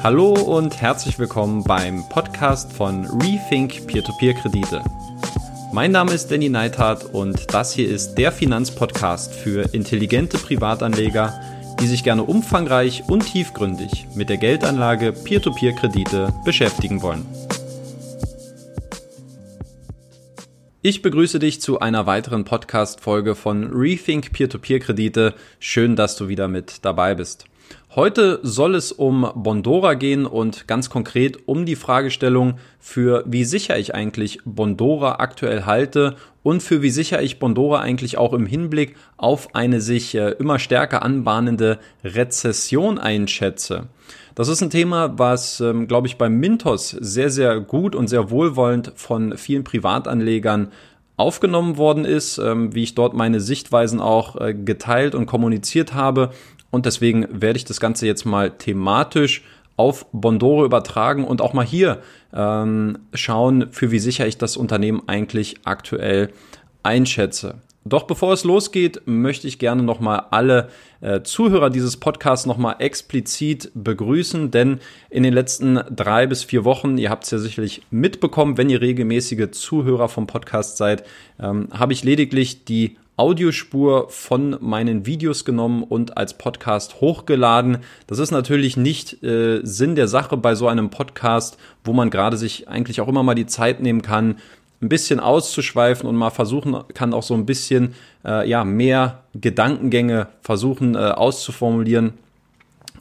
Hallo und herzlich willkommen beim Podcast von Rethink Peer-to-Peer-Kredite. Mein Name ist Danny Neithardt und das hier ist der Finanzpodcast für intelligente Privatanleger, die sich gerne umfangreich und tiefgründig mit der Geldanlage Peer-to-Peer-Kredite beschäftigen wollen. Ich begrüße dich zu einer weiteren Podcast-Folge von Rethink Peer-to-Peer-Kredite. Schön, dass du wieder mit dabei bist. Heute soll es um Bondora gehen und ganz konkret um die Fragestellung, für wie sicher ich eigentlich Bondora aktuell halte und für wie sicher ich Bondora eigentlich auch im Hinblick auf eine sich äh, immer stärker anbahnende Rezession einschätze. Das ist ein Thema, was, ähm, glaube ich, beim Mintos sehr, sehr gut und sehr wohlwollend von vielen Privatanlegern aufgenommen worden ist, ähm, wie ich dort meine Sichtweisen auch äh, geteilt und kommuniziert habe. Und deswegen werde ich das Ganze jetzt mal thematisch auf Bondoro übertragen und auch mal hier ähm, schauen, für wie sicher ich das Unternehmen eigentlich aktuell einschätze. Doch bevor es losgeht, möchte ich gerne nochmal alle äh, Zuhörer dieses Podcasts nochmal explizit begrüßen, denn in den letzten drei bis vier Wochen, ihr habt es ja sicherlich mitbekommen, wenn ihr regelmäßige Zuhörer vom Podcast seid, ähm, habe ich lediglich die Audiospur von meinen Videos genommen und als Podcast hochgeladen. Das ist natürlich nicht äh, Sinn der Sache bei so einem Podcast, wo man gerade sich eigentlich auch immer mal die Zeit nehmen kann, ein bisschen auszuschweifen und mal versuchen kann, auch so ein bisschen äh, ja, mehr Gedankengänge versuchen äh, auszuformulieren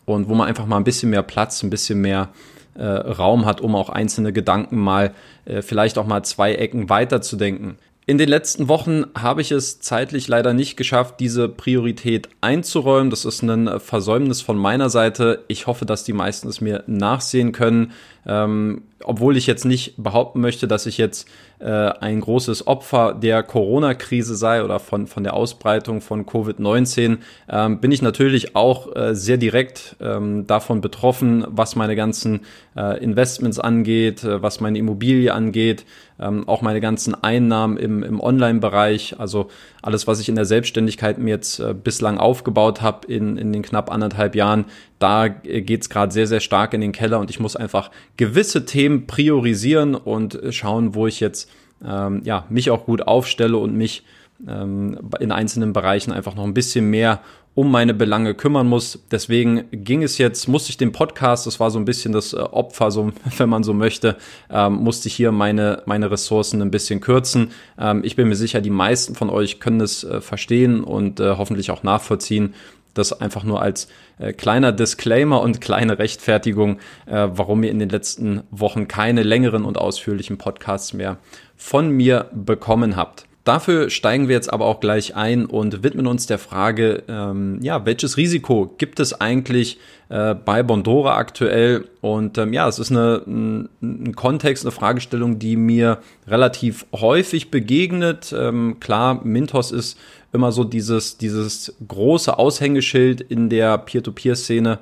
und wo man einfach mal ein bisschen mehr Platz, ein bisschen mehr äh, Raum hat, um auch einzelne Gedanken mal äh, vielleicht auch mal zwei Ecken weiterzudenken. In den letzten Wochen habe ich es zeitlich leider nicht geschafft, diese Priorität einzuräumen. Das ist ein Versäumnis von meiner Seite. Ich hoffe, dass die meisten es mir nachsehen können. Ähm, obwohl ich jetzt nicht behaupten möchte, dass ich jetzt äh, ein großes Opfer der Corona-Krise sei oder von, von der Ausbreitung von Covid-19, ähm, bin ich natürlich auch äh, sehr direkt ähm, davon betroffen, was meine ganzen äh, Investments angeht, äh, was meine Immobilie angeht, ähm, auch meine ganzen Einnahmen im, im Online-Bereich, also alles, was ich in der Selbstständigkeit mir jetzt äh, bislang aufgebaut habe in, in den knapp anderthalb Jahren, da äh, geht's gerade sehr, sehr stark in den Keller und ich muss einfach gewisse Themen priorisieren und schauen, wo ich jetzt ähm, ja, mich auch gut aufstelle und mich in einzelnen Bereichen einfach noch ein bisschen mehr um meine Belange kümmern muss. Deswegen ging es jetzt, musste ich den Podcast, das war so ein bisschen das äh, Opfer, so, wenn man so möchte, ähm, musste ich hier meine, meine Ressourcen ein bisschen kürzen. Ähm, ich bin mir sicher, die meisten von euch können es äh, verstehen und äh, hoffentlich auch nachvollziehen. Das einfach nur als äh, kleiner Disclaimer und kleine Rechtfertigung, äh, warum ihr in den letzten Wochen keine längeren und ausführlichen Podcasts mehr von mir bekommen habt. Dafür steigen wir jetzt aber auch gleich ein und widmen uns der Frage, ähm, ja, welches Risiko gibt es eigentlich äh, bei Bondora aktuell? Und ähm, ja, es ist eine, ein, ein, Kontext, eine Fragestellung, die mir relativ häufig begegnet. Ähm, klar, Mintos ist immer so dieses, dieses große Aushängeschild in der Peer-to-Peer-Szene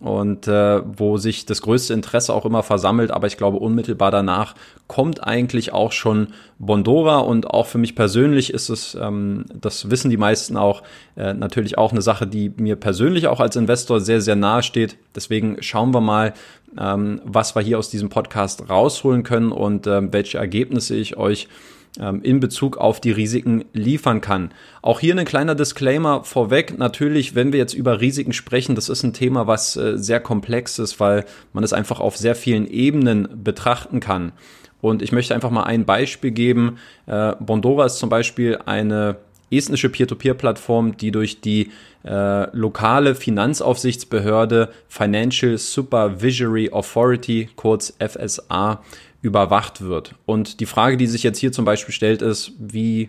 und äh, wo sich das größte Interesse auch immer versammelt. Aber ich glaube, unmittelbar danach kommt eigentlich auch schon Bondora und auch für mich persönlich ist es, ähm, das wissen die meisten auch, äh, natürlich auch eine Sache, die mir persönlich auch als Investor sehr, sehr nahe steht. Deswegen schauen wir mal, ähm, was wir hier aus diesem Podcast rausholen können und äh, welche Ergebnisse ich euch ähm, in Bezug auf die Risiken liefern kann. Auch hier ein kleiner Disclaimer vorweg. Natürlich, wenn wir jetzt über Risiken sprechen, das ist ein Thema, was äh, sehr komplex ist, weil man es einfach auf sehr vielen Ebenen betrachten kann. Und ich möchte einfach mal ein Beispiel geben. Äh, Bondora ist zum Beispiel eine estnische Peer-to-Peer-Plattform, die durch die äh, lokale Finanzaufsichtsbehörde Financial Supervisory Authority, kurz FSA, überwacht wird. Und die Frage, die sich jetzt hier zum Beispiel stellt, ist, wie,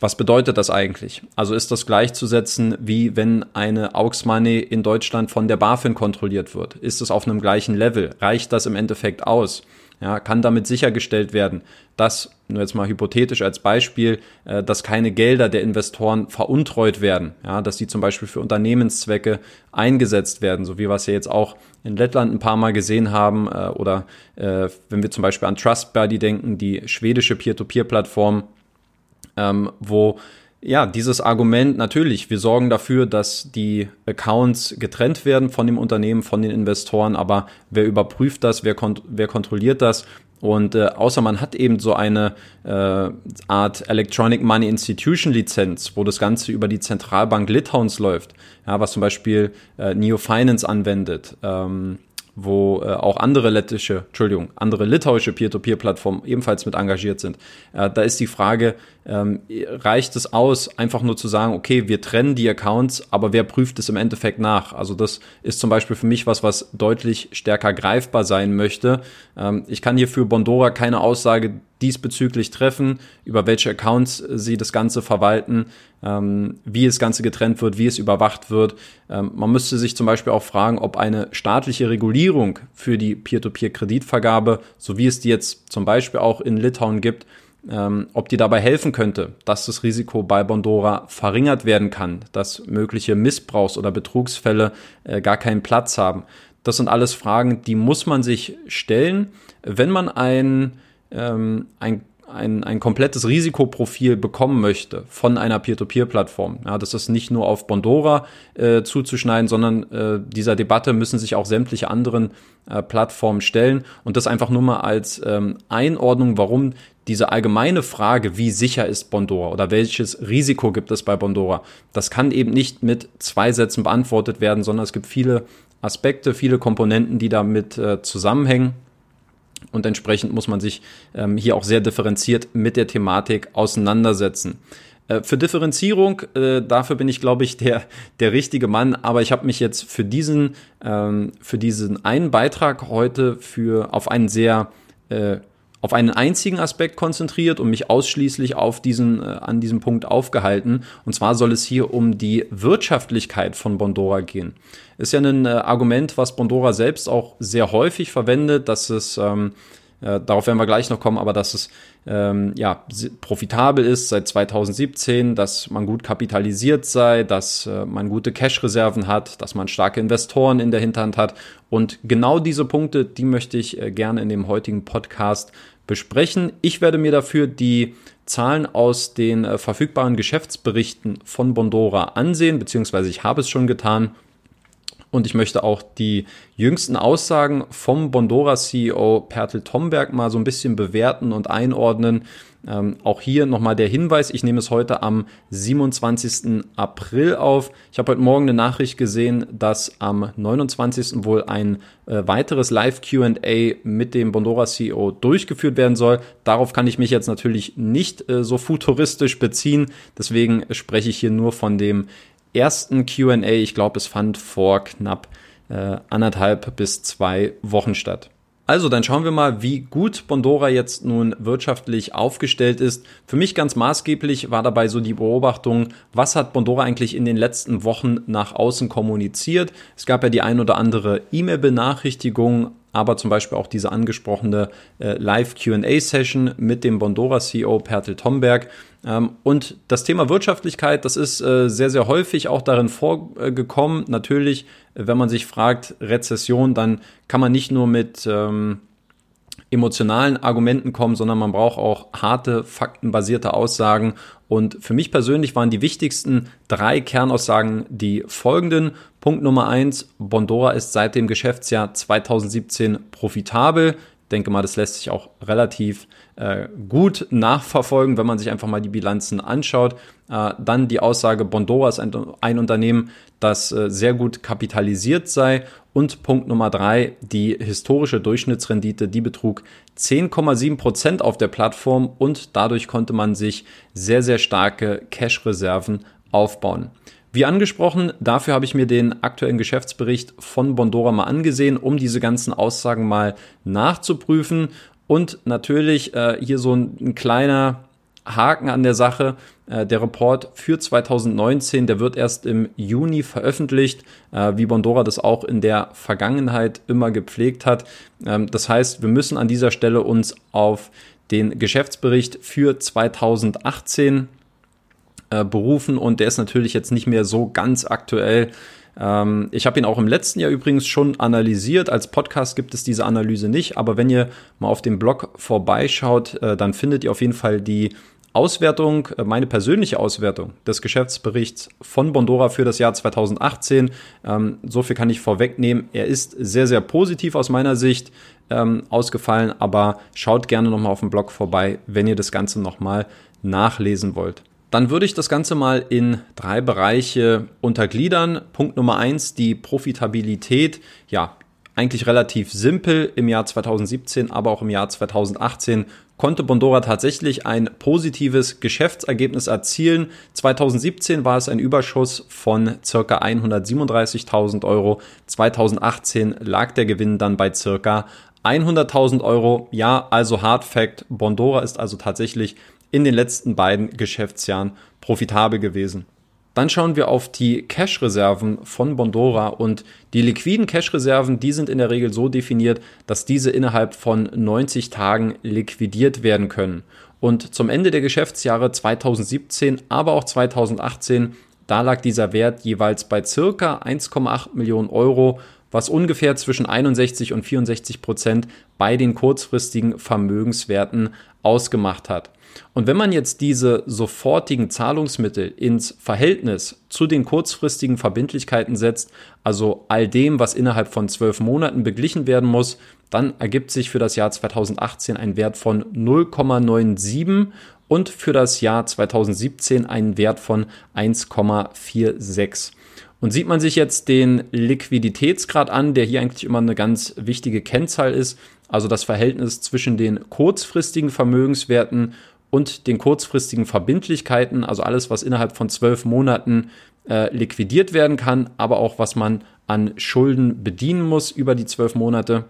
was bedeutet das eigentlich? Also ist das gleichzusetzen, wie wenn eine Aux Money in Deutschland von der BaFin kontrolliert wird? Ist es auf einem gleichen Level? Reicht das im Endeffekt aus? Ja, kann damit sichergestellt werden, dass, nur jetzt mal hypothetisch als Beispiel, äh, dass keine Gelder der Investoren veruntreut werden, ja, dass die zum Beispiel für Unternehmenszwecke eingesetzt werden, so wie wir es ja jetzt auch in Lettland ein paar Mal gesehen haben, äh, oder äh, wenn wir zum Beispiel an TrustBuddy denken, die schwedische Peer-to-Peer-Plattform, ähm, wo ja, dieses Argument natürlich, wir sorgen dafür, dass die Accounts getrennt werden von dem Unternehmen, von den Investoren, aber wer überprüft das, wer, kont wer kontrolliert das? Und äh, außer man hat eben so eine äh, Art Electronic Money Institution Lizenz, wo das Ganze über die Zentralbank Litauens läuft, ja, was zum Beispiel äh, Neo Finance anwendet, ähm, wo äh, auch andere lettische, Entschuldigung, andere litauische Peer-to-Peer-Plattformen ebenfalls mit engagiert sind. Äh, da ist die Frage, ähm, reicht es aus, einfach nur zu sagen, okay, wir trennen die Accounts, aber wer prüft es im Endeffekt nach? Also das ist zum Beispiel für mich was, was deutlich stärker greifbar sein möchte. Ähm, ich kann hier für Bondora keine Aussage diesbezüglich treffen, über welche Accounts sie das Ganze verwalten, ähm, wie das Ganze getrennt wird, wie es überwacht wird. Ähm, man müsste sich zum Beispiel auch fragen, ob eine staatliche Regulierung für die Peer-to-Peer-Kreditvergabe, so wie es die jetzt zum Beispiel auch in Litauen gibt, ähm, ob die dabei helfen könnte, dass das Risiko bei Bondora verringert werden kann, dass mögliche Missbrauchs- oder Betrugsfälle äh, gar keinen Platz haben. Das sind alles Fragen, die muss man sich stellen, wenn man ein, ähm, ein ein, ein komplettes Risikoprofil bekommen möchte von einer Peer-to-Peer-Plattform. Ja, das ist nicht nur auf Bondora äh, zuzuschneiden, sondern äh, dieser Debatte müssen sich auch sämtliche anderen äh, Plattformen stellen. Und das einfach nur mal als ähm, Einordnung, warum diese allgemeine Frage, wie sicher ist Bondora oder welches Risiko gibt es bei Bondora, das kann eben nicht mit zwei Sätzen beantwortet werden, sondern es gibt viele Aspekte, viele Komponenten, die damit äh, zusammenhängen. Und entsprechend muss man sich ähm, hier auch sehr differenziert mit der Thematik auseinandersetzen. Äh, für Differenzierung, äh, dafür bin ich, glaube ich, der, der richtige Mann. Aber ich habe mich jetzt für diesen, ähm, für diesen einen Beitrag heute für, auf einen sehr äh, auf einen einzigen Aspekt konzentriert und mich ausschließlich auf diesen, äh, an diesem Punkt aufgehalten. Und zwar soll es hier um die Wirtschaftlichkeit von Bondora gehen. Ist ja ein äh, Argument, was Bondora selbst auch sehr häufig verwendet, dass es ähm, äh, darauf werden wir gleich noch kommen, aber dass es ähm, ja, profitabel ist seit 2017, dass man gut kapitalisiert sei, dass äh, man gute Cash-Reserven hat, dass man starke Investoren in der Hinterhand hat. Und genau diese Punkte, die möchte ich äh, gerne in dem heutigen Podcast besprechen. Ich werde mir dafür die Zahlen aus den äh, verfügbaren Geschäftsberichten von Bondora ansehen, beziehungsweise ich habe es schon getan und ich möchte auch die jüngsten Aussagen vom Bondora CEO Pertel Tomberg mal so ein bisschen bewerten und einordnen. Ähm, auch hier nochmal der Hinweis, ich nehme es heute am 27. April auf. Ich habe heute Morgen eine Nachricht gesehen, dass am 29. wohl ein äh, weiteres Live-QA mit dem Bondora CEO durchgeführt werden soll. Darauf kann ich mich jetzt natürlich nicht äh, so futuristisch beziehen. Deswegen spreche ich hier nur von dem ersten QA. Ich glaube, es fand vor knapp äh, anderthalb bis zwei Wochen statt. Also, dann schauen wir mal, wie gut Bondora jetzt nun wirtschaftlich aufgestellt ist. Für mich ganz maßgeblich war dabei so die Beobachtung, was hat Bondora eigentlich in den letzten Wochen nach außen kommuniziert. Es gab ja die ein oder andere E-Mail-Benachrichtigung aber zum Beispiel auch diese angesprochene äh, Live-QA-Session mit dem Bondora-CEO Pertel Tomberg. Ähm, und das Thema Wirtschaftlichkeit, das ist äh, sehr, sehr häufig auch darin vorgekommen. Natürlich, wenn man sich fragt, Rezession, dann kann man nicht nur mit ähm, emotionalen Argumenten kommen, sondern man braucht auch harte, faktenbasierte Aussagen. Und für mich persönlich waren die wichtigsten drei Kernaussagen die folgenden. Punkt Nummer eins, Bondora ist seit dem Geschäftsjahr 2017 profitabel. Ich denke mal, das lässt sich auch relativ äh, gut nachverfolgen, wenn man sich einfach mal die Bilanzen anschaut. Äh, dann die Aussage, Bondora ist ein, Unternehmen, das äh, sehr gut kapitalisiert sei. Und Punkt Nummer drei, die historische Durchschnittsrendite, die betrug 10,7 Prozent auf der Plattform und dadurch konnte man sich sehr, sehr starke Cash-Reserven aufbauen. Wie angesprochen, dafür habe ich mir den aktuellen Geschäftsbericht von Bondora mal angesehen, um diese ganzen Aussagen mal nachzuprüfen. Und natürlich äh, hier so ein, ein kleiner Haken an der Sache. Äh, der Report für 2019, der wird erst im Juni veröffentlicht, äh, wie Bondora das auch in der Vergangenheit immer gepflegt hat. Ähm, das heißt, wir müssen an dieser Stelle uns auf den Geschäftsbericht für 2018 äh, berufen und der ist natürlich jetzt nicht mehr so ganz aktuell. Ähm, ich habe ihn auch im letzten Jahr übrigens schon analysiert. Als Podcast gibt es diese Analyse nicht, aber wenn ihr mal auf dem Blog vorbeischaut, dann findet ihr auf jeden Fall die Auswertung, äh, meine persönliche Auswertung des Geschäftsberichts von Bondora für das Jahr 2018. Ähm, so viel kann ich vorwegnehmen. Er ist sehr, sehr positiv aus meiner Sicht ähm, ausgefallen, aber schaut gerne nochmal auf dem Blog vorbei, wenn ihr das Ganze nochmal nachlesen wollt. Dann würde ich das Ganze mal in drei Bereiche untergliedern. Punkt Nummer eins, die Profitabilität. Ja, eigentlich relativ simpel im Jahr 2017, aber auch im Jahr 2018 konnte Bondora tatsächlich ein positives Geschäftsergebnis erzielen. 2017 war es ein Überschuss von circa 137.000 Euro. 2018 lag der Gewinn dann bei circa 100.000 Euro. Ja, also Hard Fact, Bondora ist also tatsächlich in den letzten beiden Geschäftsjahren profitabel gewesen. Dann schauen wir auf die Cash-Reserven von Bondora und die liquiden Cash-Reserven, die sind in der Regel so definiert, dass diese innerhalb von 90 Tagen liquidiert werden können. Und zum Ende der Geschäftsjahre 2017, aber auch 2018, da lag dieser Wert jeweils bei circa 1,8 Millionen Euro, was ungefähr zwischen 61 und 64 Prozent bei den kurzfristigen Vermögenswerten ausgemacht hat. Und wenn man jetzt diese sofortigen Zahlungsmittel ins Verhältnis zu den kurzfristigen Verbindlichkeiten setzt, also all dem, was innerhalb von zwölf Monaten beglichen werden muss, dann ergibt sich für das Jahr 2018 ein Wert von 0,97 und für das Jahr 2017 ein Wert von 1,46. Und sieht man sich jetzt den Liquiditätsgrad an, der hier eigentlich immer eine ganz wichtige Kennzahl ist, also das Verhältnis zwischen den kurzfristigen Vermögenswerten und den kurzfristigen Verbindlichkeiten, also alles, was innerhalb von zwölf Monaten äh, liquidiert werden kann, aber auch was man an Schulden bedienen muss über die zwölf Monate.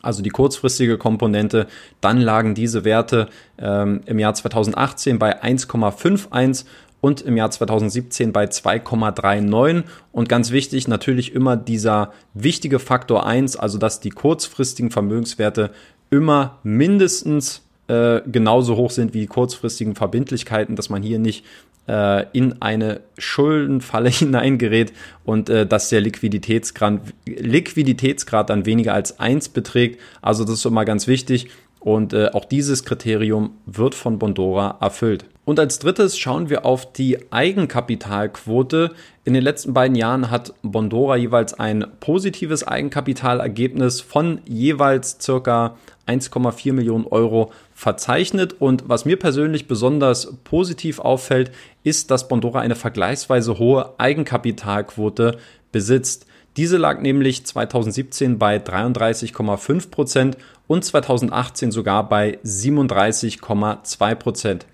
Also die kurzfristige Komponente, dann lagen diese Werte ähm, im Jahr 2018 bei 1,51 und im Jahr 2017 bei 2,39. Und ganz wichtig, natürlich immer dieser wichtige Faktor 1, also dass die kurzfristigen Vermögenswerte immer mindestens äh, genauso hoch sind wie die kurzfristigen Verbindlichkeiten, dass man hier nicht äh, in eine Schuldenfalle hineingerät und äh, dass der Liquiditätsgrad, Liquiditätsgrad dann weniger als eins beträgt. Also das ist immer ganz wichtig. Und äh, auch dieses Kriterium wird von Bondora erfüllt. Und als drittes schauen wir auf die Eigenkapitalquote. In den letzten beiden Jahren hat Bondora jeweils ein positives Eigenkapitalergebnis von jeweils circa 1,4 Millionen Euro verzeichnet. Und was mir persönlich besonders positiv auffällt, ist, dass Bondora eine vergleichsweise hohe Eigenkapitalquote besitzt. Diese lag nämlich 2017 bei 33,5 Prozent und 2018 sogar bei 37,2 Prozent.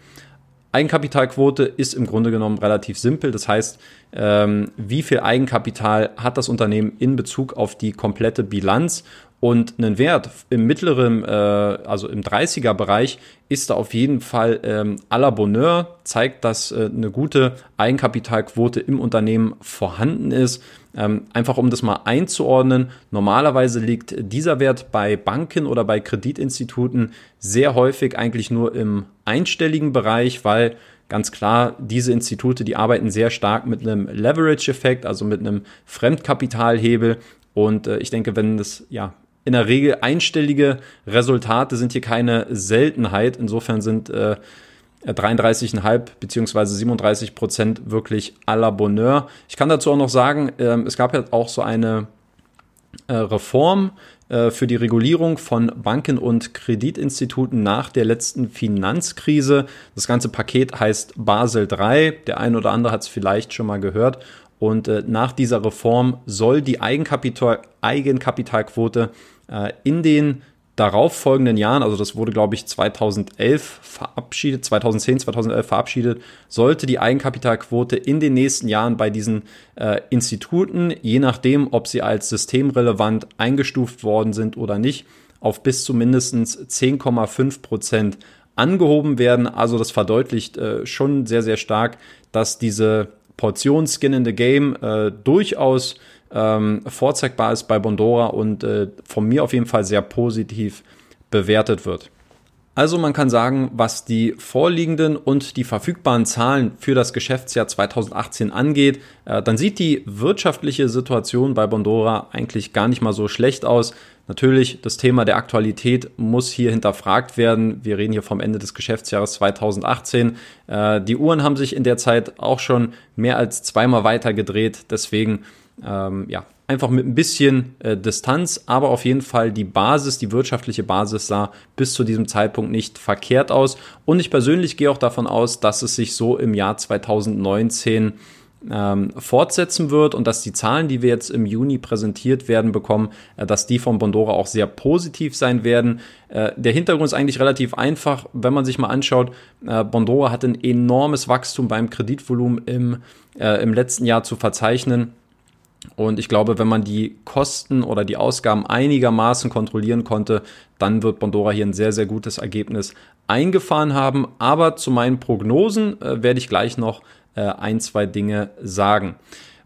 Eigenkapitalquote ist im Grunde genommen relativ simpel. Das heißt, ähm, wie viel Eigenkapital hat das Unternehmen in Bezug auf die komplette Bilanz? Und einen Wert im mittleren, äh, also im 30er-Bereich, ist da auf jeden Fall ähm, à la Bonheur, zeigt, dass äh, eine gute Eigenkapitalquote im Unternehmen vorhanden ist. Ähm, einfach um das mal einzuordnen, normalerweise liegt dieser Wert bei Banken oder bei Kreditinstituten sehr häufig eigentlich nur im einstelligen Bereich, weil ganz klar, diese Institute, die arbeiten sehr stark mit einem Leverage-Effekt, also mit einem Fremdkapitalhebel. Und äh, ich denke, wenn das ja in der Regel einstellige Resultate sind hier keine Seltenheit. Insofern sind äh, 33,5 bzw. 37 Prozent wirklich à la Bonheur. Ich kann dazu auch noch sagen, äh, es gab ja auch so eine äh, Reform äh, für die Regulierung von Banken und Kreditinstituten nach der letzten Finanzkrise. Das ganze Paket heißt Basel III. Der eine oder andere hat es vielleicht schon mal gehört. Und äh, nach dieser Reform soll die Eigenkapital Eigenkapitalquote in den darauffolgenden Jahren, also das wurde glaube ich 2011 verabschiedet, 2010, 2011 verabschiedet, sollte die Eigenkapitalquote in den nächsten Jahren bei diesen äh, Instituten, je nachdem, ob sie als systemrelevant eingestuft worden sind oder nicht, auf bis zu mindestens 10,5 Prozent angehoben werden. Also das verdeutlicht äh, schon sehr, sehr stark, dass diese Portion Skin in the Game äh, durchaus ähm, vorzeigbar ist bei Bondora und äh, von mir auf jeden Fall sehr positiv bewertet wird. Also man kann sagen, was die vorliegenden und die verfügbaren Zahlen für das Geschäftsjahr 2018 angeht, äh, dann sieht die wirtschaftliche Situation bei Bondora eigentlich gar nicht mal so schlecht aus. Natürlich, das Thema der Aktualität muss hier hinterfragt werden. Wir reden hier vom Ende des Geschäftsjahres 2018. Äh, die Uhren haben sich in der Zeit auch schon mehr als zweimal weiter gedreht. Deswegen, ähm, ja, einfach mit ein bisschen äh, Distanz, aber auf jeden Fall die Basis, die wirtschaftliche Basis sah bis zu diesem Zeitpunkt nicht verkehrt aus. Und ich persönlich gehe auch davon aus, dass es sich so im Jahr 2019 ähm, fortsetzen wird und dass die Zahlen, die wir jetzt im Juni präsentiert werden bekommen, äh, dass die von Bondora auch sehr positiv sein werden. Äh, der Hintergrund ist eigentlich relativ einfach, wenn man sich mal anschaut. Äh, Bondora hat ein enormes Wachstum beim Kreditvolumen im, äh, im letzten Jahr zu verzeichnen. Und ich glaube, wenn man die Kosten oder die Ausgaben einigermaßen kontrollieren konnte, dann wird Bondora hier ein sehr, sehr gutes Ergebnis eingefahren haben. Aber zu meinen Prognosen äh, werde ich gleich noch äh, ein, zwei Dinge sagen.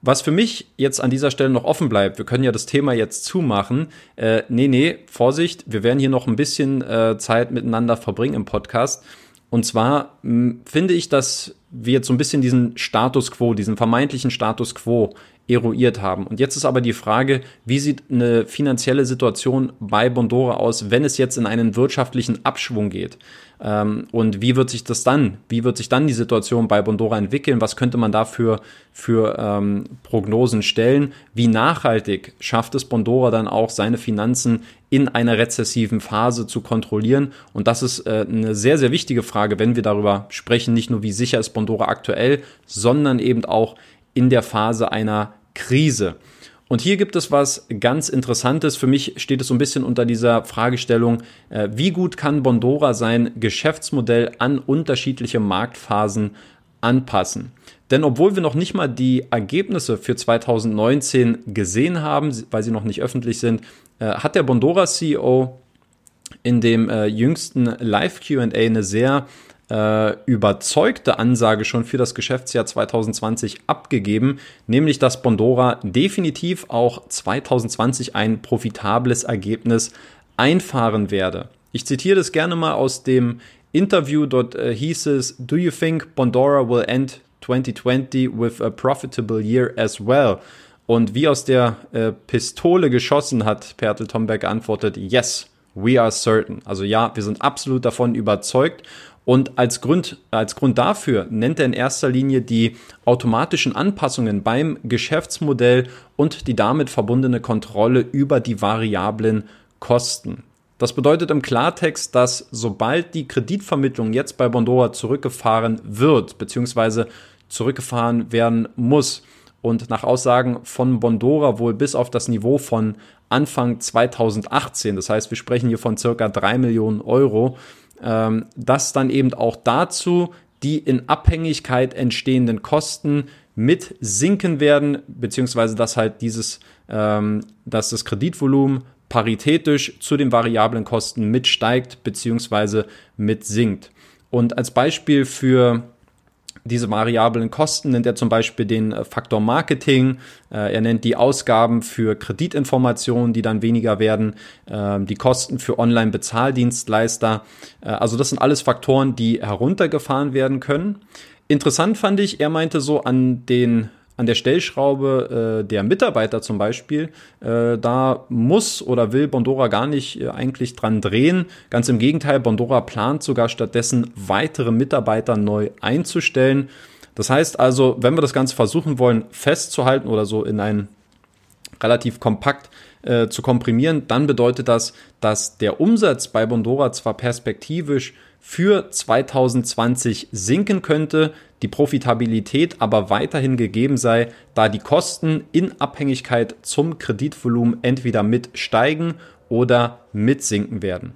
Was für mich jetzt an dieser Stelle noch offen bleibt, wir können ja das Thema jetzt zumachen. Äh, nee, nee, Vorsicht, wir werden hier noch ein bisschen äh, Zeit miteinander verbringen im Podcast. Und zwar mh, finde ich, dass wir jetzt so ein bisschen diesen Status quo, diesen vermeintlichen Status quo eruiert haben. Und jetzt ist aber die Frage, wie sieht eine finanzielle Situation bei Bondora aus, wenn es jetzt in einen wirtschaftlichen Abschwung geht? Ähm, und wie wird sich das dann, wie wird sich dann die Situation bei Bondora entwickeln? Was könnte man dafür für ähm, Prognosen stellen? Wie nachhaltig schafft es Bondora dann auch, seine Finanzen in einer rezessiven Phase zu kontrollieren? Und das ist äh, eine sehr, sehr wichtige Frage, wenn wir darüber sprechen, nicht nur wie sicher ist Bondora aktuell, sondern eben auch in der Phase einer Krise. Und hier gibt es was ganz Interessantes. Für mich steht es so ein bisschen unter dieser Fragestellung, äh, wie gut kann Bondora sein Geschäftsmodell an unterschiedliche Marktphasen anpassen. Denn obwohl wir noch nicht mal die Ergebnisse für 2019 gesehen haben, weil sie noch nicht öffentlich sind, äh, hat der Bondora CEO in dem äh, jüngsten Live QA eine sehr äh, überzeugte Ansage schon für das Geschäftsjahr 2020 abgegeben, nämlich dass Bondora definitiv auch 2020 ein profitables Ergebnis einfahren werde. Ich zitiere das gerne mal aus dem Interview, dort äh, hieß es, Do you think Bondora will end 2020 with a profitable year as well? Und wie aus der äh, Pistole geschossen hat Pertel Tomberg geantwortet, yes, we are certain. Also ja, wir sind absolut davon überzeugt. Und als Grund, als Grund dafür nennt er in erster Linie die automatischen Anpassungen beim Geschäftsmodell und die damit verbundene Kontrolle über die variablen Kosten. Das bedeutet im Klartext, dass sobald die Kreditvermittlung jetzt bei Bondora zurückgefahren wird, beziehungsweise zurückgefahren werden muss und nach Aussagen von Bondora wohl bis auf das Niveau von Anfang 2018, das heißt, wir sprechen hier von circa drei Millionen Euro, ähm, dass dann eben auch dazu die in Abhängigkeit entstehenden Kosten mit sinken werden, beziehungsweise dass halt dieses, ähm, dass das Kreditvolumen paritätisch zu den variablen Kosten mitsteigt, beziehungsweise mit sinkt. Und als Beispiel für diese variablen Kosten nennt er zum Beispiel den äh, Faktor Marketing. Äh, er nennt die Ausgaben für Kreditinformationen, die dann weniger werden, ähm, die Kosten für Online-Bezahldienstleister. Äh, also das sind alles Faktoren, die heruntergefahren werden können. Interessant fand ich, er meinte so an den an der Stellschraube äh, der Mitarbeiter zum Beispiel, äh, da muss oder will Bondora gar nicht äh, eigentlich dran drehen. Ganz im Gegenteil, Bondora plant sogar stattdessen weitere Mitarbeiter neu einzustellen. Das heißt also, wenn wir das Ganze versuchen wollen festzuhalten oder so in ein relativ kompakt äh, zu komprimieren, dann bedeutet das, dass der Umsatz bei Bondora zwar perspektivisch für 2020 sinken könnte, die Profitabilität aber weiterhin gegeben sei, da die Kosten in Abhängigkeit zum Kreditvolumen entweder mit steigen oder mit sinken werden.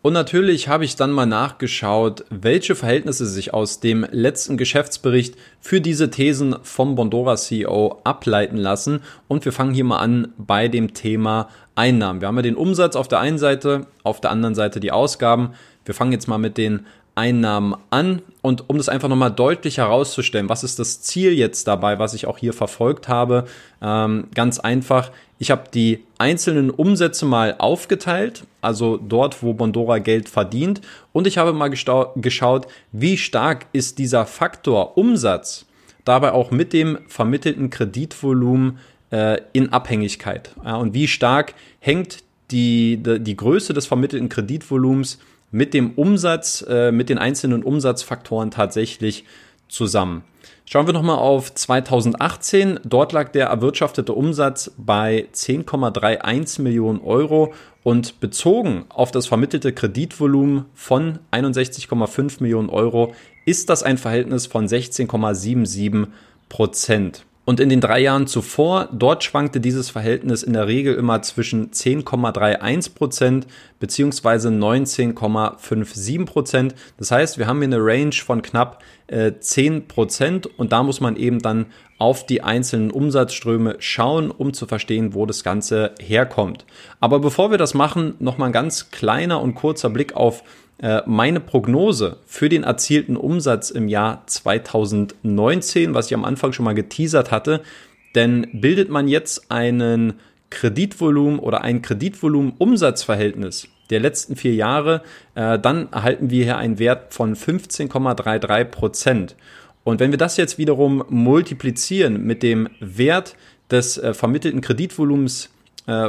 Und natürlich habe ich dann mal nachgeschaut, welche Verhältnisse sich aus dem letzten Geschäftsbericht für diese Thesen vom Bondora CEO ableiten lassen. Und wir fangen hier mal an bei dem Thema Einnahmen. Wir haben ja den Umsatz auf der einen Seite, auf der anderen Seite die Ausgaben. Wir fangen jetzt mal mit den Einnahmen an. Und um das einfach nochmal deutlich herauszustellen, was ist das Ziel jetzt dabei, was ich auch hier verfolgt habe? Ähm, ganz einfach, ich habe die einzelnen Umsätze mal aufgeteilt, also dort, wo Bondora Geld verdient. Und ich habe mal geschaut, wie stark ist dieser Faktor Umsatz dabei auch mit dem vermittelten Kreditvolumen äh, in Abhängigkeit. Ja, und wie stark hängt die, die, die Größe des vermittelten Kreditvolumens mit dem Umsatz, äh, mit den einzelnen Umsatzfaktoren tatsächlich zusammen. Schauen wir nochmal auf 2018. Dort lag der erwirtschaftete Umsatz bei 10,31 Millionen Euro und bezogen auf das vermittelte Kreditvolumen von 61,5 Millionen Euro ist das ein Verhältnis von 16,77 Prozent. Und in den drei Jahren zuvor, dort schwankte dieses Verhältnis in der Regel immer zwischen 10,31 Prozent beziehungsweise 19,57 Prozent. Das heißt, wir haben hier eine Range von knapp äh, 10 Prozent und da muss man eben dann auf die einzelnen Umsatzströme schauen, um zu verstehen, wo das Ganze herkommt. Aber bevor wir das machen, nochmal ein ganz kleiner und kurzer Blick auf meine Prognose für den erzielten Umsatz im Jahr 2019, was ich am Anfang schon mal geteasert hatte, denn bildet man jetzt einen Kreditvolumen oder ein Kreditvolumen-Umsatzverhältnis der letzten vier Jahre, äh, dann erhalten wir hier einen Wert von 15,33 Prozent. Und wenn wir das jetzt wiederum multiplizieren mit dem Wert des äh, vermittelten Kreditvolumens äh,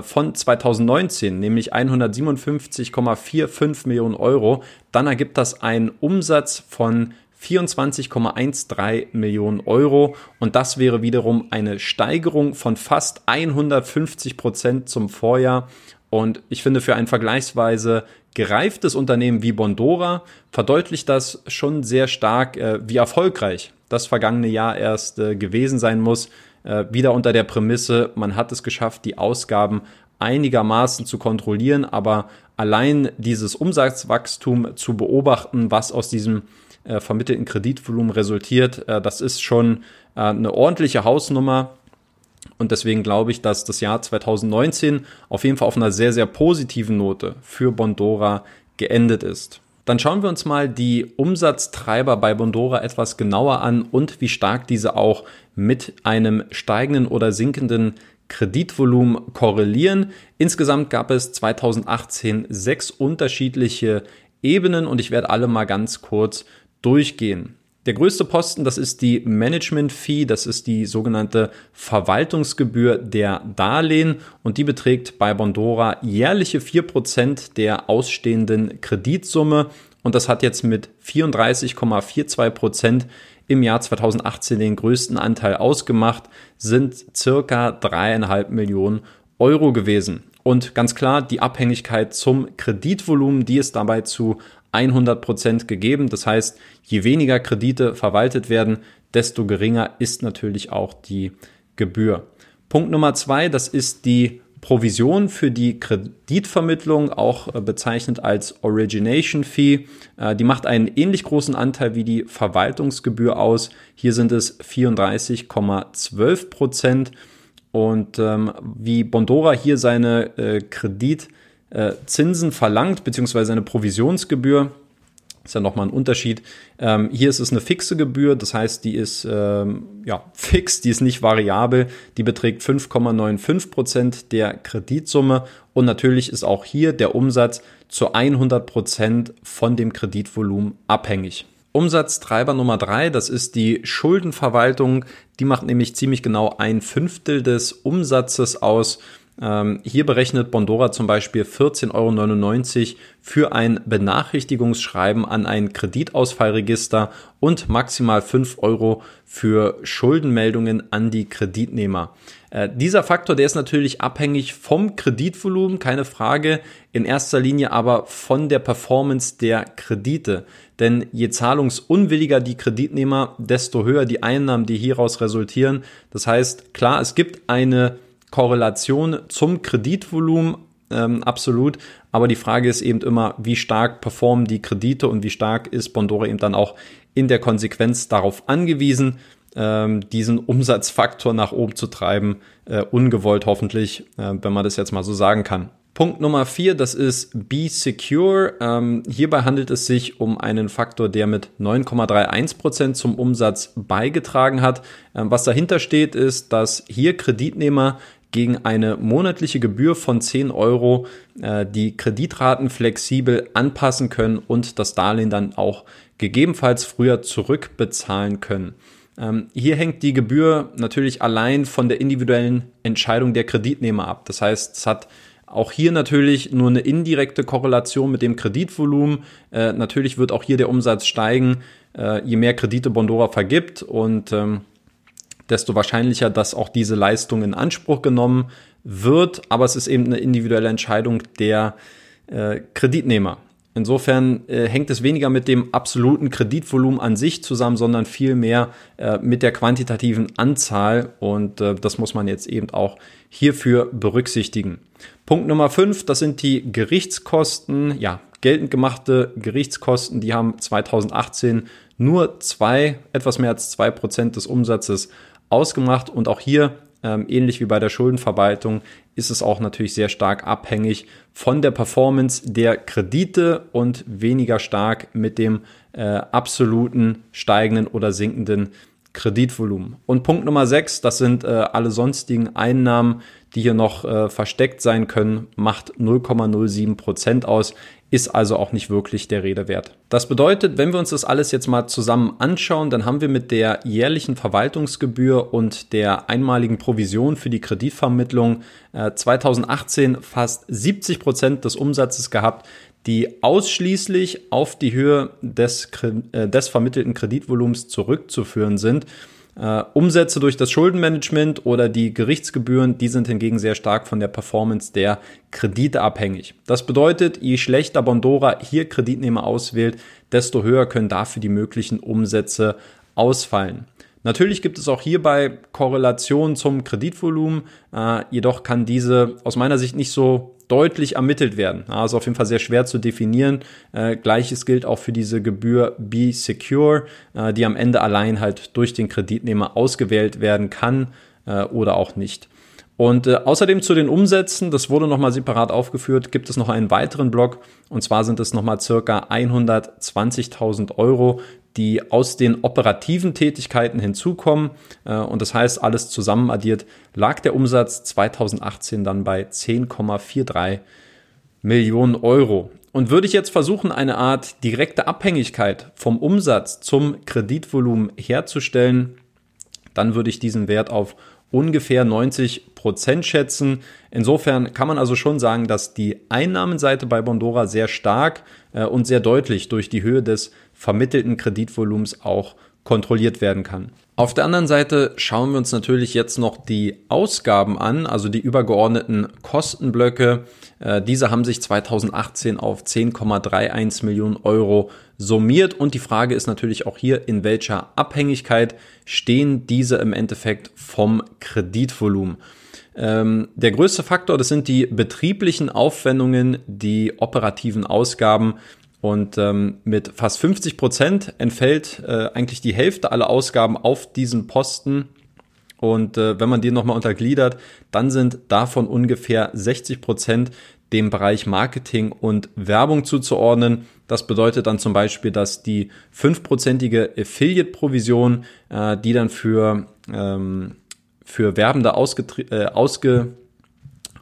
von 2019, nämlich 157,45 Millionen Euro, dann ergibt das einen Umsatz von 24,13 Millionen Euro. Und das wäre wiederum eine Steigerung von fast 150 Prozent zum Vorjahr. Und ich finde, für ein vergleichsweise gereiftes Unternehmen wie Bondora verdeutlicht das schon sehr stark, äh, wie erfolgreich das vergangene Jahr erst äh, gewesen sein muss äh, wieder unter der Prämisse, man hat es geschafft, die Ausgaben einigermaßen zu kontrollieren, aber allein dieses Umsatzwachstum zu beobachten, was aus diesem äh, vermittelten Kreditvolumen resultiert, äh, das ist schon äh, eine ordentliche Hausnummer. Und deswegen glaube ich, dass das Jahr 2019 auf jeden Fall auf einer sehr, sehr positiven Note für Bondora geendet ist. Dann schauen wir uns mal die Umsatztreiber bei Bondora etwas genauer an und wie stark diese auch mit einem steigenden oder sinkenden Kreditvolumen korrelieren. Insgesamt gab es 2018 sechs unterschiedliche Ebenen und ich werde alle mal ganz kurz durchgehen. Der größte Posten, das ist die Management Fee, das ist die sogenannte Verwaltungsgebühr der Darlehen und die beträgt bei Bondora jährliche 4% der ausstehenden Kreditsumme und das hat jetzt mit 34,42% im Jahr 2018 den größten Anteil ausgemacht, sind circa dreieinhalb Millionen Euro gewesen. Und ganz klar, die Abhängigkeit zum Kreditvolumen, die ist dabei zu 100 Prozent gegeben. Das heißt, je weniger Kredite verwaltet werden, desto geringer ist natürlich auch die Gebühr. Punkt Nummer zwei, das ist die Provision für die Kreditvermittlung, auch äh, bezeichnet als Origination Fee. Äh, die macht einen ähnlich großen Anteil wie die Verwaltungsgebühr aus. Hier sind es 34,12 Prozent. Und ähm, wie Bondora hier seine äh, Kredit äh, Zinsen verlangt, beziehungsweise eine Provisionsgebühr. Ist ja nochmal ein Unterschied. Ähm, hier ist es eine fixe Gebühr, das heißt, die ist ähm, ja, fix, die ist nicht variabel. Die beträgt 5,95 Prozent der Kreditsumme. Und natürlich ist auch hier der Umsatz zu 100 Prozent von dem Kreditvolumen abhängig. Umsatztreiber Nummer drei, das ist die Schuldenverwaltung. Die macht nämlich ziemlich genau ein Fünftel des Umsatzes aus. Ähm, hier berechnet Bondora zum Beispiel 14,99 Euro für ein Benachrichtigungsschreiben an ein Kreditausfallregister und maximal 5 Euro für Schuldenmeldungen an die Kreditnehmer. Äh, dieser Faktor, der ist natürlich abhängig vom Kreditvolumen, keine Frage, in erster Linie aber von der Performance der Kredite. Denn je zahlungsunwilliger die Kreditnehmer, desto höher die Einnahmen, die hieraus resultieren. Das heißt, klar, es gibt eine Korrelation zum Kreditvolumen, ähm, absolut. Aber die Frage ist eben immer, wie stark performen die Kredite und wie stark ist Bondora eben dann auch in der Konsequenz darauf angewiesen, ähm, diesen Umsatzfaktor nach oben zu treiben, äh, ungewollt hoffentlich, äh, wenn man das jetzt mal so sagen kann. Punkt Nummer vier, das ist Be Secure. Ähm, hierbei handelt es sich um einen Faktor, der mit 9,31 Prozent zum Umsatz beigetragen hat. Ähm, was dahinter steht, ist, dass hier Kreditnehmer gegen eine monatliche Gebühr von 10 Euro äh, die Kreditraten flexibel anpassen können und das Darlehen dann auch gegebenenfalls früher zurückbezahlen können. Ähm, hier hängt die Gebühr natürlich allein von der individuellen Entscheidung der Kreditnehmer ab. Das heißt, es hat auch hier natürlich nur eine indirekte Korrelation mit dem Kreditvolumen. Äh, natürlich wird auch hier der Umsatz steigen, äh, je mehr Kredite Bondora vergibt und ähm, desto wahrscheinlicher, dass auch diese Leistung in Anspruch genommen wird. Aber es ist eben eine individuelle Entscheidung der äh, Kreditnehmer. Insofern äh, hängt es weniger mit dem absoluten Kreditvolumen an sich zusammen, sondern vielmehr äh, mit der quantitativen Anzahl. Und äh, das muss man jetzt eben auch hierfür berücksichtigen. Punkt Nummer fünf, das sind die Gerichtskosten. Ja, geltend gemachte Gerichtskosten, die haben 2018 nur zwei, etwas mehr als zwei Prozent des Umsatzes ausgemacht. Und auch hier, ähm, ähnlich wie bei der Schuldenverwaltung, ist es auch natürlich sehr stark abhängig von der Performance der Kredite und weniger stark mit dem äh, absoluten steigenden oder sinkenden Kreditvolumen. Und Punkt Nummer sechs, das sind äh, alle sonstigen Einnahmen, die hier noch äh, versteckt sein können, macht 0,07 Prozent aus, ist also auch nicht wirklich der Rede wert. Das bedeutet, wenn wir uns das alles jetzt mal zusammen anschauen, dann haben wir mit der jährlichen Verwaltungsgebühr und der einmaligen Provision für die Kreditvermittlung äh, 2018 fast 70 Prozent des Umsatzes gehabt, die ausschließlich auf die Höhe des, äh, des vermittelten Kreditvolumens zurückzuführen sind. Äh, Umsätze durch das Schuldenmanagement oder die Gerichtsgebühren, die sind hingegen sehr stark von der Performance der Kredite abhängig. Das bedeutet, je schlechter Bondora hier Kreditnehmer auswählt, desto höher können dafür die möglichen Umsätze ausfallen. Natürlich gibt es auch hierbei Korrelationen zum Kreditvolumen, äh, jedoch kann diese aus meiner Sicht nicht so deutlich ermittelt werden. Also auf jeden Fall sehr schwer zu definieren. Äh, Gleiches gilt auch für diese Gebühr Be Secure, äh, die am Ende allein halt durch den Kreditnehmer ausgewählt werden kann äh, oder auch nicht. Und äh, außerdem zu den Umsätzen, das wurde nochmal separat aufgeführt, gibt es noch einen weiteren Block. Und zwar sind es nochmal circa 120.000 Euro, die aus den operativen Tätigkeiten hinzukommen. Äh, und das heißt, alles zusammen addiert, lag der Umsatz 2018 dann bei 10,43 Millionen Euro. Und würde ich jetzt versuchen, eine Art direkte Abhängigkeit vom Umsatz zum Kreditvolumen herzustellen, dann würde ich diesen Wert auf ungefähr 90 Prozent schätzen. Insofern kann man also schon sagen, dass die Einnahmenseite bei Bondora sehr stark äh, und sehr deutlich durch die Höhe des vermittelten Kreditvolumens auch kontrolliert werden kann. Auf der anderen Seite schauen wir uns natürlich jetzt noch die Ausgaben an, also die übergeordneten Kostenblöcke. Äh, diese haben sich 2018 auf 10,31 Millionen Euro summiert und die Frage ist natürlich auch hier, in welcher Abhängigkeit stehen diese im Endeffekt vom Kreditvolumen. Ähm, der größte Faktor, das sind die betrieblichen Aufwendungen, die operativen Ausgaben. Und ähm, mit fast 50 Prozent entfällt äh, eigentlich die Hälfte aller Ausgaben auf diesen Posten. Und äh, wenn man die nochmal untergliedert, dann sind davon ungefähr 60 Prozent dem Bereich Marketing und Werbung zuzuordnen. Das bedeutet dann zum Beispiel, dass die fünfprozentige Affiliate-Provision, äh, die dann für, ähm, für Werbende äh, ausge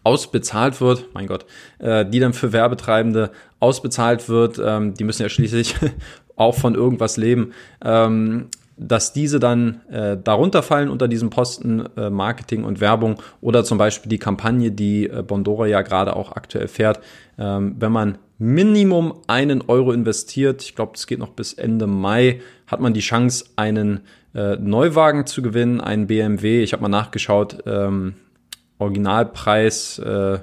ausbezahlt wird, mein Gott, äh, die dann für Werbetreibende ausbezahlt wird, ähm, die müssen ja schließlich auch von irgendwas leben, ähm, dass diese dann äh, darunter fallen unter diesem Posten äh, Marketing und Werbung oder zum Beispiel die Kampagne, die äh, Bondora ja gerade auch aktuell fährt. Ähm, wenn man Minimum einen Euro investiert, ich glaube, das geht noch bis Ende Mai, hat man die Chance, einen äh, Neuwagen zu gewinnen, einen BMW. Ich habe mal nachgeschaut, ähm, Originalpreis äh,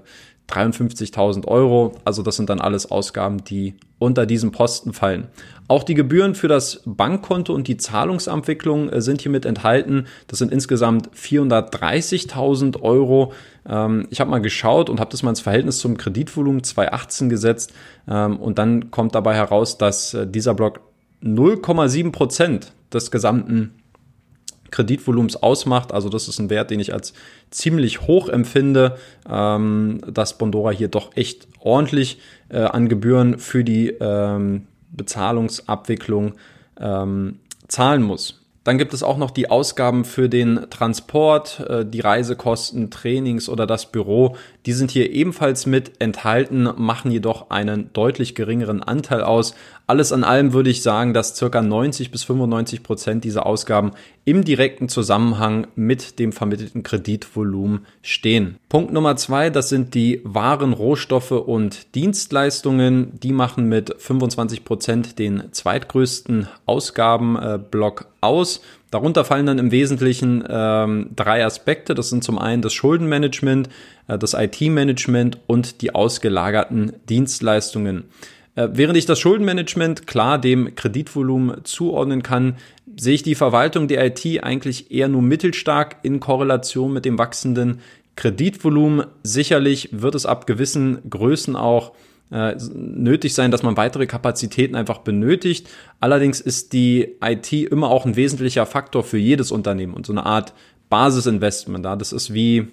53.000 Euro. Also das sind dann alles Ausgaben, die unter diesem Posten fallen. Auch die Gebühren für das Bankkonto und die Zahlungsabwicklung äh, sind hiermit enthalten. Das sind insgesamt 430.000 Euro. Ähm, ich habe mal geschaut und habe das mal ins Verhältnis zum Kreditvolumen 2018 gesetzt. Ähm, und dann kommt dabei heraus, dass äh, dieser Block 0,7 Prozent des gesamten Kreditvolumens ausmacht. Also das ist ein Wert, den ich als ziemlich hoch empfinde, ähm, dass Bondora hier doch echt ordentlich äh, an Gebühren für die ähm, Bezahlungsabwicklung ähm, zahlen muss. Dann gibt es auch noch die Ausgaben für den Transport, äh, die Reisekosten, Trainings oder das Büro. Die sind hier ebenfalls mit enthalten, machen jedoch einen deutlich geringeren Anteil aus. Alles an allem würde ich sagen, dass circa 90 bis 95 Prozent dieser Ausgaben im direkten Zusammenhang mit dem vermittelten Kreditvolumen stehen. Punkt Nummer zwei, das sind die Waren, Rohstoffe und Dienstleistungen. Die machen mit 25 Prozent den zweitgrößten Ausgabenblock aus. Darunter fallen dann im Wesentlichen ähm, drei Aspekte. Das sind zum einen das Schuldenmanagement, äh, das IT-Management und die ausgelagerten Dienstleistungen. Äh, während ich das Schuldenmanagement klar dem Kreditvolumen zuordnen kann, sehe ich die Verwaltung der IT eigentlich eher nur mittelstark in Korrelation mit dem wachsenden Kreditvolumen. Sicherlich wird es ab gewissen Größen auch äh, nötig sein, dass man weitere Kapazitäten einfach benötigt. Allerdings ist die IT immer auch ein wesentlicher Faktor für jedes Unternehmen und so eine Art Basisinvestment da. Das ist wie,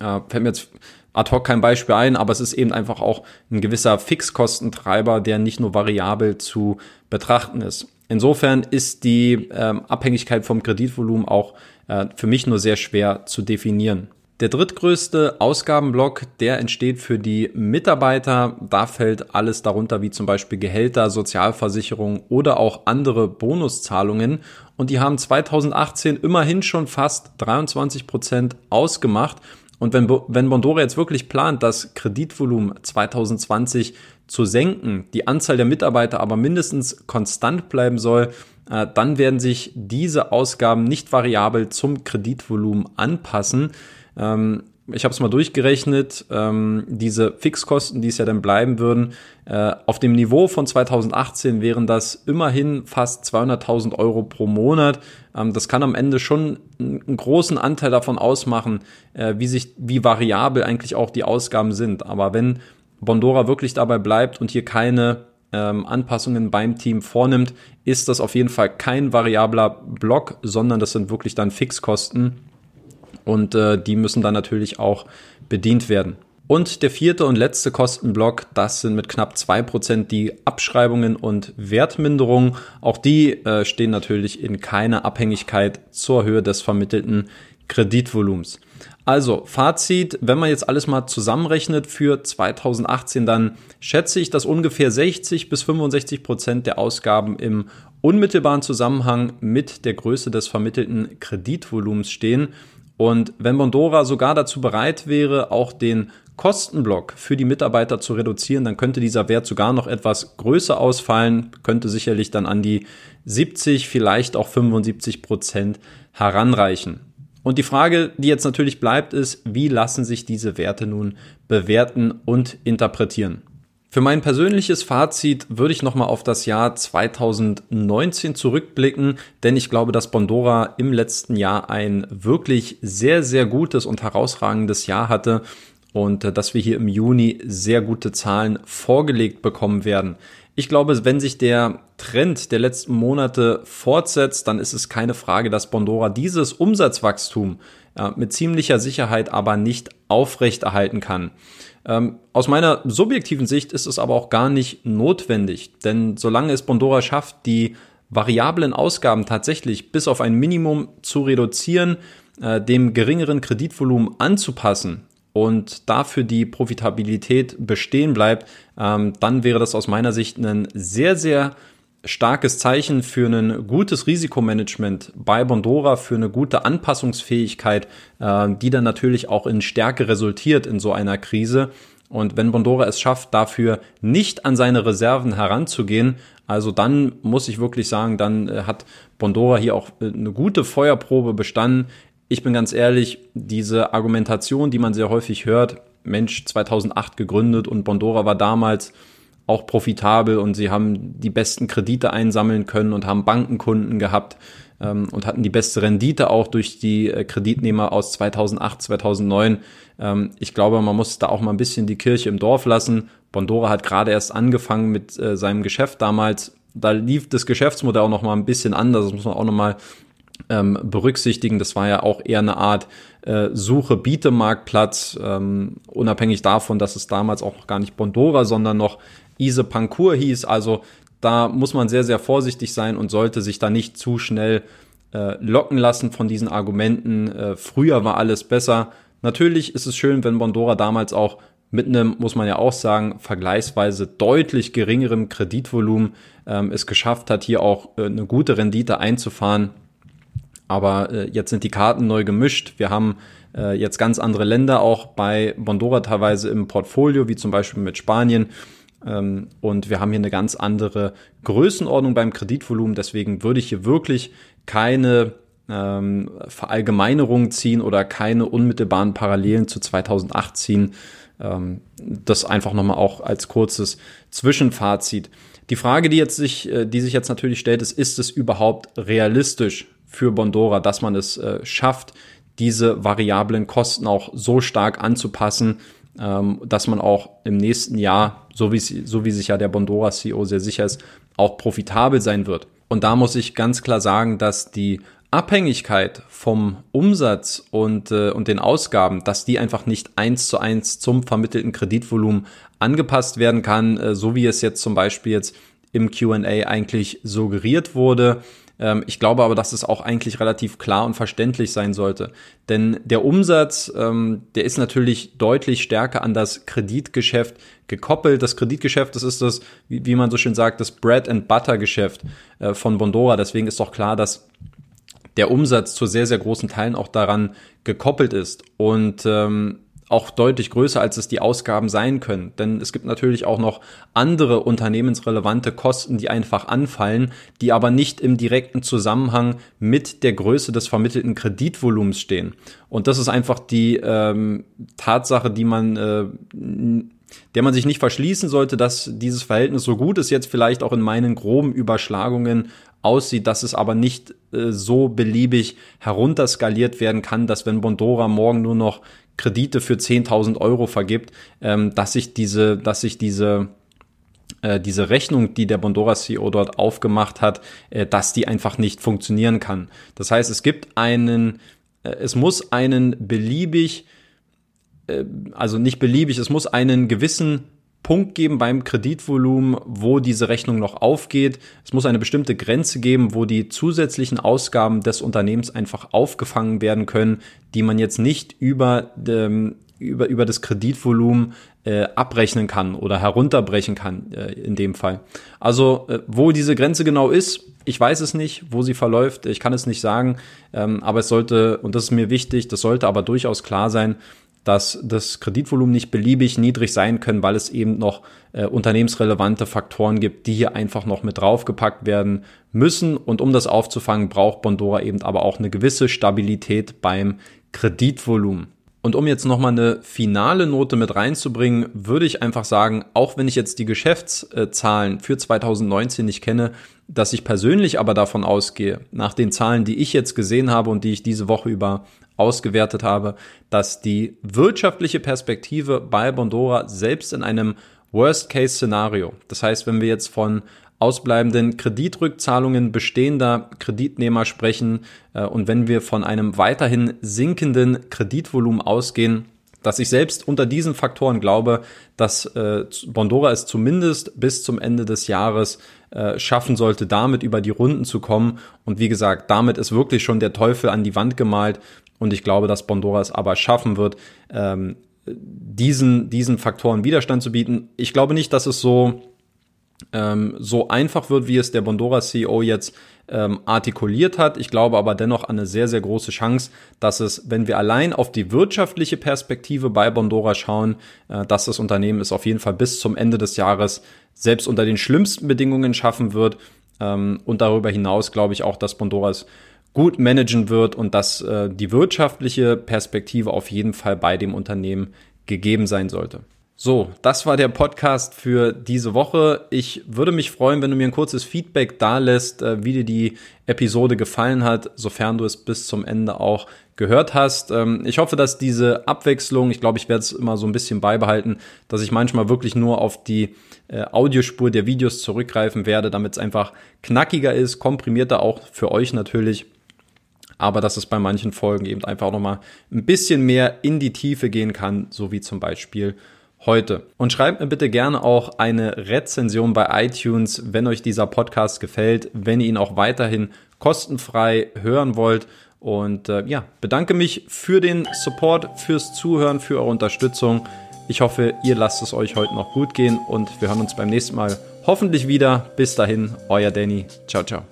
äh, fällt mir jetzt ad hoc kein Beispiel ein, aber es ist eben einfach auch ein gewisser Fixkostentreiber, der nicht nur variabel zu betrachten ist. Insofern ist die ähm, Abhängigkeit vom Kreditvolumen auch äh, für mich nur sehr schwer zu definieren. Der drittgrößte Ausgabenblock, der entsteht für die Mitarbeiter. Da fällt alles darunter, wie zum Beispiel Gehälter, Sozialversicherung oder auch andere Bonuszahlungen. Und die haben 2018 immerhin schon fast 23 Prozent ausgemacht. Und wenn, wenn Bondora jetzt wirklich plant, das Kreditvolumen 2020 zu senken, die Anzahl der Mitarbeiter aber mindestens konstant bleiben soll, äh, dann werden sich diese Ausgaben nicht variabel zum Kreditvolumen anpassen. Ähm, ich habe es mal durchgerechnet, ähm, diese Fixkosten, die es ja dann bleiben würden, äh, auf dem Niveau von 2018 wären das immerhin fast 200.000 Euro pro Monat. Ähm, das kann am Ende schon einen großen Anteil davon ausmachen, äh, wie sich, wie variabel eigentlich auch die Ausgaben sind. Aber wenn Bondora wirklich dabei bleibt und hier keine ähm, Anpassungen beim Team vornimmt, ist das auf jeden Fall kein variabler Block, sondern das sind wirklich dann Fixkosten und äh, die müssen dann natürlich auch bedient werden. Und der vierte und letzte Kostenblock, das sind mit knapp zwei Prozent die Abschreibungen und Wertminderungen. Auch die äh, stehen natürlich in keiner Abhängigkeit zur Höhe des vermittelten Kreditvolumens. Also Fazit, wenn man jetzt alles mal zusammenrechnet für 2018, dann schätze ich, dass ungefähr 60 bis 65 Prozent der Ausgaben im unmittelbaren Zusammenhang mit der Größe des vermittelten Kreditvolumens stehen. Und wenn Bondora sogar dazu bereit wäre, auch den Kostenblock für die Mitarbeiter zu reduzieren, dann könnte dieser Wert sogar noch etwas größer ausfallen, könnte sicherlich dann an die 70, vielleicht auch 75 Prozent heranreichen. Und die Frage, die jetzt natürlich bleibt, ist, wie lassen sich diese Werte nun bewerten und interpretieren? Für mein persönliches Fazit würde ich nochmal auf das Jahr 2019 zurückblicken, denn ich glaube, dass Bondora im letzten Jahr ein wirklich sehr, sehr gutes und herausragendes Jahr hatte und äh, dass wir hier im Juni sehr gute Zahlen vorgelegt bekommen werden. Ich glaube, wenn sich der Trend der letzten Monate fortsetzt, dann ist es keine Frage, dass Bondora dieses Umsatzwachstum äh, mit ziemlicher Sicherheit aber nicht aufrechterhalten kann. Ähm, aus meiner subjektiven Sicht ist es aber auch gar nicht notwendig, denn solange es Bondora schafft, die variablen Ausgaben tatsächlich bis auf ein Minimum zu reduzieren, äh, dem geringeren Kreditvolumen anzupassen und dafür die Profitabilität bestehen bleibt, ähm, dann wäre das aus meiner Sicht ein sehr, sehr starkes Zeichen für ein gutes Risikomanagement bei Bondora, für eine gute Anpassungsfähigkeit, äh, die dann natürlich auch in Stärke resultiert in so einer Krise. Und wenn Bondora es schafft, dafür nicht an seine Reserven heranzugehen, also dann muss ich wirklich sagen, dann äh, hat Bondora hier auch äh, eine gute Feuerprobe bestanden. Ich bin ganz ehrlich, diese Argumentation, die man sehr häufig hört, Mensch 2008 gegründet und Bondora war damals auch profitabel und sie haben die besten Kredite einsammeln können und haben Bankenkunden gehabt ähm, und hatten die beste Rendite auch durch die äh, Kreditnehmer aus 2008, 2009. Ähm, ich glaube, man muss da auch mal ein bisschen die Kirche im Dorf lassen. Bondora hat gerade erst angefangen mit äh, seinem Geschäft damals. Da lief das Geschäftsmodell auch noch mal ein bisschen anders. Das muss man auch noch mal ähm, berücksichtigen. Das war ja auch eher eine Art äh, Suche, Bietemarktplatz, ähm, unabhängig davon, dass es damals auch gar nicht Bondora, sondern noch Ise Pankur hieß. Also da muss man sehr, sehr vorsichtig sein und sollte sich da nicht zu schnell äh, locken lassen von diesen Argumenten. Äh, früher war alles besser. Natürlich ist es schön, wenn Bondora damals auch mit einem, muss man ja auch sagen, vergleichsweise deutlich geringerem Kreditvolumen ähm, es geschafft hat, hier auch äh, eine gute Rendite einzufahren. Aber äh, jetzt sind die Karten neu gemischt. Wir haben äh, jetzt ganz andere Länder auch bei Bondora teilweise im Portfolio, wie zum Beispiel mit Spanien. Ähm, und wir haben hier eine ganz andere Größenordnung beim Kreditvolumen. Deswegen würde ich hier wirklich keine ähm, Verallgemeinerung ziehen oder keine unmittelbaren Parallelen zu 2008 ziehen. Ähm, das einfach nochmal auch als kurzes Zwischenfazit. Die Frage, die jetzt sich, äh, die sich jetzt natürlich stellt, ist, ist es überhaupt realistisch für Bondora, dass man es äh, schafft, diese variablen Kosten auch so stark anzupassen, dass man auch im nächsten Jahr, so wie, so wie sich ja der Bondora CEO sehr sicher ist, auch profitabel sein wird. Und da muss ich ganz klar sagen, dass die Abhängigkeit vom Umsatz und, äh, und den Ausgaben, dass die einfach nicht eins zu eins zum vermittelten Kreditvolumen angepasst werden kann, äh, so wie es jetzt zum Beispiel jetzt im QA eigentlich suggeriert wurde. Ähm, ich glaube aber, dass es auch eigentlich relativ klar und verständlich sein sollte. Denn der Umsatz, ähm, der ist natürlich deutlich stärker an das Kreditgeschäft gekoppelt. Das Kreditgeschäft, das ist das, wie, man so schön sagt, das Bread and Butter Geschäft äh, von Bondora. Deswegen ist doch klar, dass der Umsatz zu sehr, sehr großen Teilen auch daran gekoppelt ist. Und ähm, auch deutlich größer, als es die Ausgaben sein können. Denn es gibt natürlich auch noch andere unternehmensrelevante Kosten, die einfach anfallen, die aber nicht im direkten Zusammenhang mit der Größe des vermittelten Kreditvolumens stehen. Und das ist einfach die ähm, Tatsache, die man äh, der man sich nicht verschließen sollte, dass dieses Verhältnis so gut ist jetzt vielleicht auch in meinen groben Überschlagungen aussieht, dass es aber nicht äh, so beliebig herunterskaliert werden kann, dass wenn Bondora morgen nur noch Kredite für 10.000 Euro vergibt, ähm, dass sich diese, dass sich diese äh, diese Rechnung, die der Bondora CEO dort aufgemacht hat, äh, dass die einfach nicht funktionieren kann. Das heißt, es gibt einen, äh, es muss einen beliebig, also nicht beliebig, es muss einen gewissen Punkt geben beim Kreditvolumen, wo diese Rechnung noch aufgeht. Es muss eine bestimmte Grenze geben, wo die zusätzlichen Ausgaben des Unternehmens einfach aufgefangen werden können, die man jetzt nicht über, ähm, über, über das Kreditvolumen äh, abrechnen kann oder herunterbrechen kann äh, in dem Fall. Also äh, wo diese Grenze genau ist, ich weiß es nicht, wo sie verläuft, ich kann es nicht sagen, ähm, aber es sollte, und das ist mir wichtig, das sollte aber durchaus klar sein, dass das Kreditvolumen nicht beliebig niedrig sein können, weil es eben noch äh, unternehmensrelevante Faktoren gibt, die hier einfach noch mit draufgepackt werden müssen. Und um das aufzufangen, braucht Bondora eben aber auch eine gewisse Stabilität beim Kreditvolumen. Und um jetzt nochmal eine finale Note mit reinzubringen, würde ich einfach sagen, auch wenn ich jetzt die Geschäftszahlen für 2019 nicht kenne, dass ich persönlich aber davon ausgehe, nach den Zahlen, die ich jetzt gesehen habe und die ich diese Woche über ausgewertet habe, dass die wirtschaftliche Perspektive bei Bondora selbst in einem Worst-Case-Szenario, das heißt, wenn wir jetzt von ausbleibenden Kreditrückzahlungen bestehender Kreditnehmer sprechen äh, und wenn wir von einem weiterhin sinkenden Kreditvolumen ausgehen, dass ich selbst unter diesen Faktoren glaube, dass äh, Bondora es zumindest bis zum Ende des Jahres äh, schaffen sollte, damit über die Runden zu kommen. Und wie gesagt, damit ist wirklich schon der Teufel an die Wand gemalt. Und ich glaube, dass Bondora es aber schaffen wird, ähm, diesen, diesen Faktoren Widerstand zu bieten. Ich glaube nicht, dass es so, ähm, so einfach wird, wie es der Bondora CEO jetzt ähm, artikuliert hat. Ich glaube aber dennoch an eine sehr, sehr große Chance, dass es, wenn wir allein auf die wirtschaftliche Perspektive bei Bondora schauen, äh, dass das Unternehmen es auf jeden Fall bis zum Ende des Jahres selbst unter den schlimmsten Bedingungen schaffen wird. Ähm, und darüber hinaus glaube ich auch, dass Bondora es gut managen wird und dass äh, die wirtschaftliche Perspektive auf jeden Fall bei dem Unternehmen gegeben sein sollte. So, das war der Podcast für diese Woche. Ich würde mich freuen, wenn du mir ein kurzes Feedback da lässt, äh, wie dir die Episode gefallen hat, sofern du es bis zum Ende auch gehört hast. Ähm, ich hoffe, dass diese Abwechslung, ich glaube, ich werde es immer so ein bisschen beibehalten, dass ich manchmal wirklich nur auf die äh, Audiospur der Videos zurückgreifen werde, damit es einfach knackiger ist, komprimierter auch für euch natürlich aber dass es bei manchen Folgen eben einfach auch nochmal ein bisschen mehr in die Tiefe gehen kann, so wie zum Beispiel heute. Und schreibt mir bitte gerne auch eine Rezension bei iTunes, wenn euch dieser Podcast gefällt, wenn ihr ihn auch weiterhin kostenfrei hören wollt. Und äh, ja, bedanke mich für den Support, fürs Zuhören, für eure Unterstützung. Ich hoffe, ihr lasst es euch heute noch gut gehen und wir hören uns beim nächsten Mal hoffentlich wieder. Bis dahin, euer Danny. Ciao, ciao.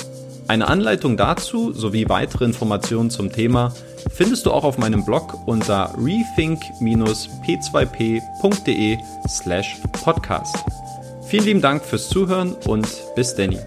Eine Anleitung dazu sowie weitere Informationen zum Thema findest du auch auf meinem Blog unter rethink-p2p.de slash podcast. Vielen lieben Dank fürs Zuhören und bis Danny.